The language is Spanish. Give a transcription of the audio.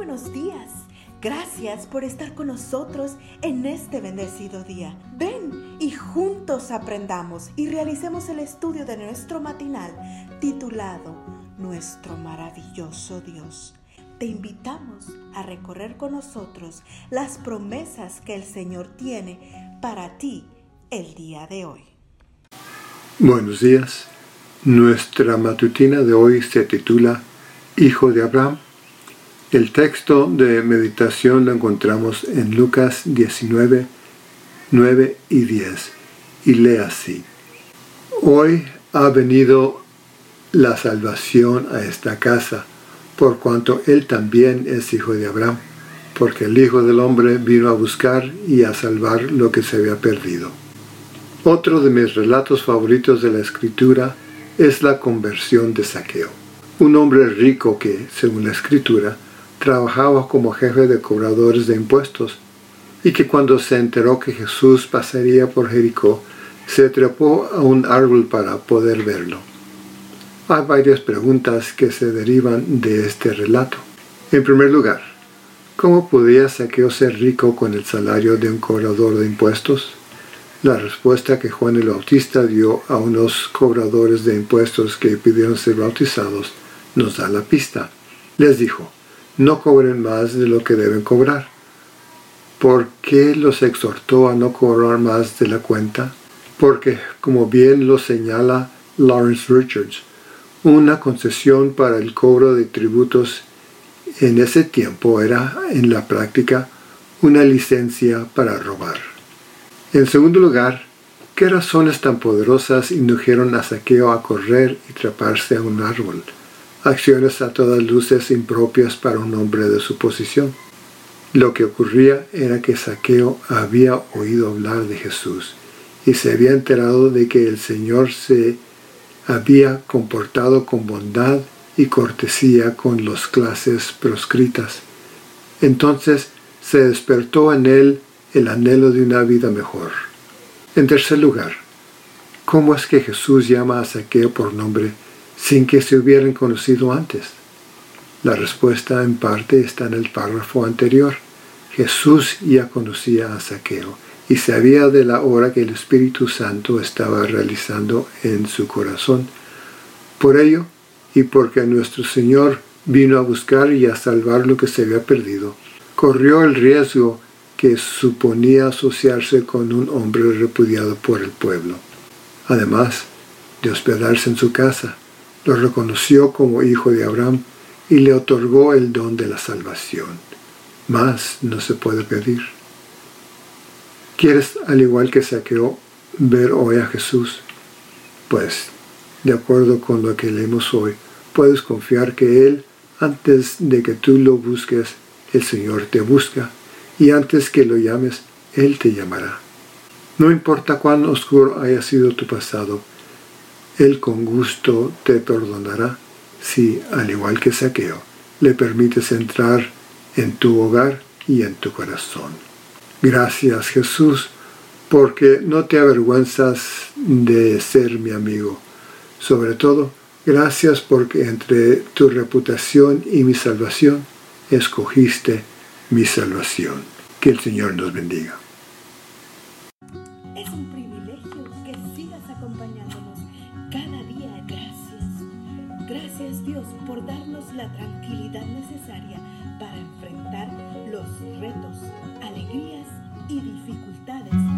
buenos días. Gracias por estar con nosotros en este bendecido día. Ven y juntos aprendamos y realicemos el estudio de nuestro matinal titulado Nuestro maravilloso Dios. Te invitamos a recorrer con nosotros las promesas que el Señor tiene para ti el día de hoy. Buenos días. Nuestra matutina de hoy se titula Hijo de Abraham el texto de meditación lo encontramos en Lucas 19, 9 y 10 y lee así. Hoy ha venido la salvación a esta casa, por cuanto él también es hijo de Abraham, porque el Hijo del Hombre vino a buscar y a salvar lo que se había perdido. Otro de mis relatos favoritos de la escritura es la conversión de Saqueo, un hombre rico que, según la escritura, trabajaba como jefe de cobradores de impuestos y que cuando se enteró que Jesús pasaría por Jericó, se trepó a un árbol para poder verlo. Hay varias preguntas que se derivan de este relato. En primer lugar, ¿cómo podía Saqueo ser rico con el salario de un cobrador de impuestos? La respuesta que Juan el Bautista dio a unos cobradores de impuestos que pidieron ser bautizados nos da la pista. Les dijo, no cobren más de lo que deben cobrar. ¿Por qué los exhortó a no cobrar más de la cuenta? Porque, como bien lo señala Lawrence Richards, una concesión para el cobro de tributos en ese tiempo era, en la práctica, una licencia para robar. En segundo lugar, ¿qué razones tan poderosas indujeron a Saqueo a correr y treparse a un árbol? Acciones a todas luces impropias para un hombre de su posición. Lo que ocurría era que Saqueo había oído hablar de Jesús y se había enterado de que el Señor se había comportado con bondad y cortesía con las clases proscritas. Entonces se despertó en él el anhelo de una vida mejor. En tercer lugar, ¿cómo es que Jesús llama a Saqueo por nombre sin que se hubieran conocido antes? La respuesta en parte está en el párrafo anterior. Jesús ya conocía a Saqueo y sabía de la hora que el Espíritu Santo estaba realizando en su corazón. Por ello, y porque nuestro Señor vino a buscar y a salvar lo que se había perdido, corrió el riesgo que suponía asociarse con un hombre repudiado por el pueblo. Además de hospedarse en su casa, lo reconoció como hijo de Abraham y le otorgó el don de la salvación. Más no se puede pedir. ¿Quieres, al igual que Saqueo, ver hoy a Jesús? Pues, de acuerdo con lo que leemos hoy, puedes confiar que Él, antes de que tú lo busques, el Señor te busca, y antes que lo llames, Él te llamará. No importa cuán oscuro haya sido tu pasado, él con gusto te perdonará si, al igual que Saqueo, le permites entrar en tu hogar y en tu corazón. Gracias Jesús, porque no te avergüenzas de ser mi amigo. Sobre todo, gracias porque entre tu reputación y mi salvación, escogiste mi salvación. Que el Señor nos bendiga. Dios por darnos la tranquilidad necesaria para enfrentar los retos, alegrías y dificultades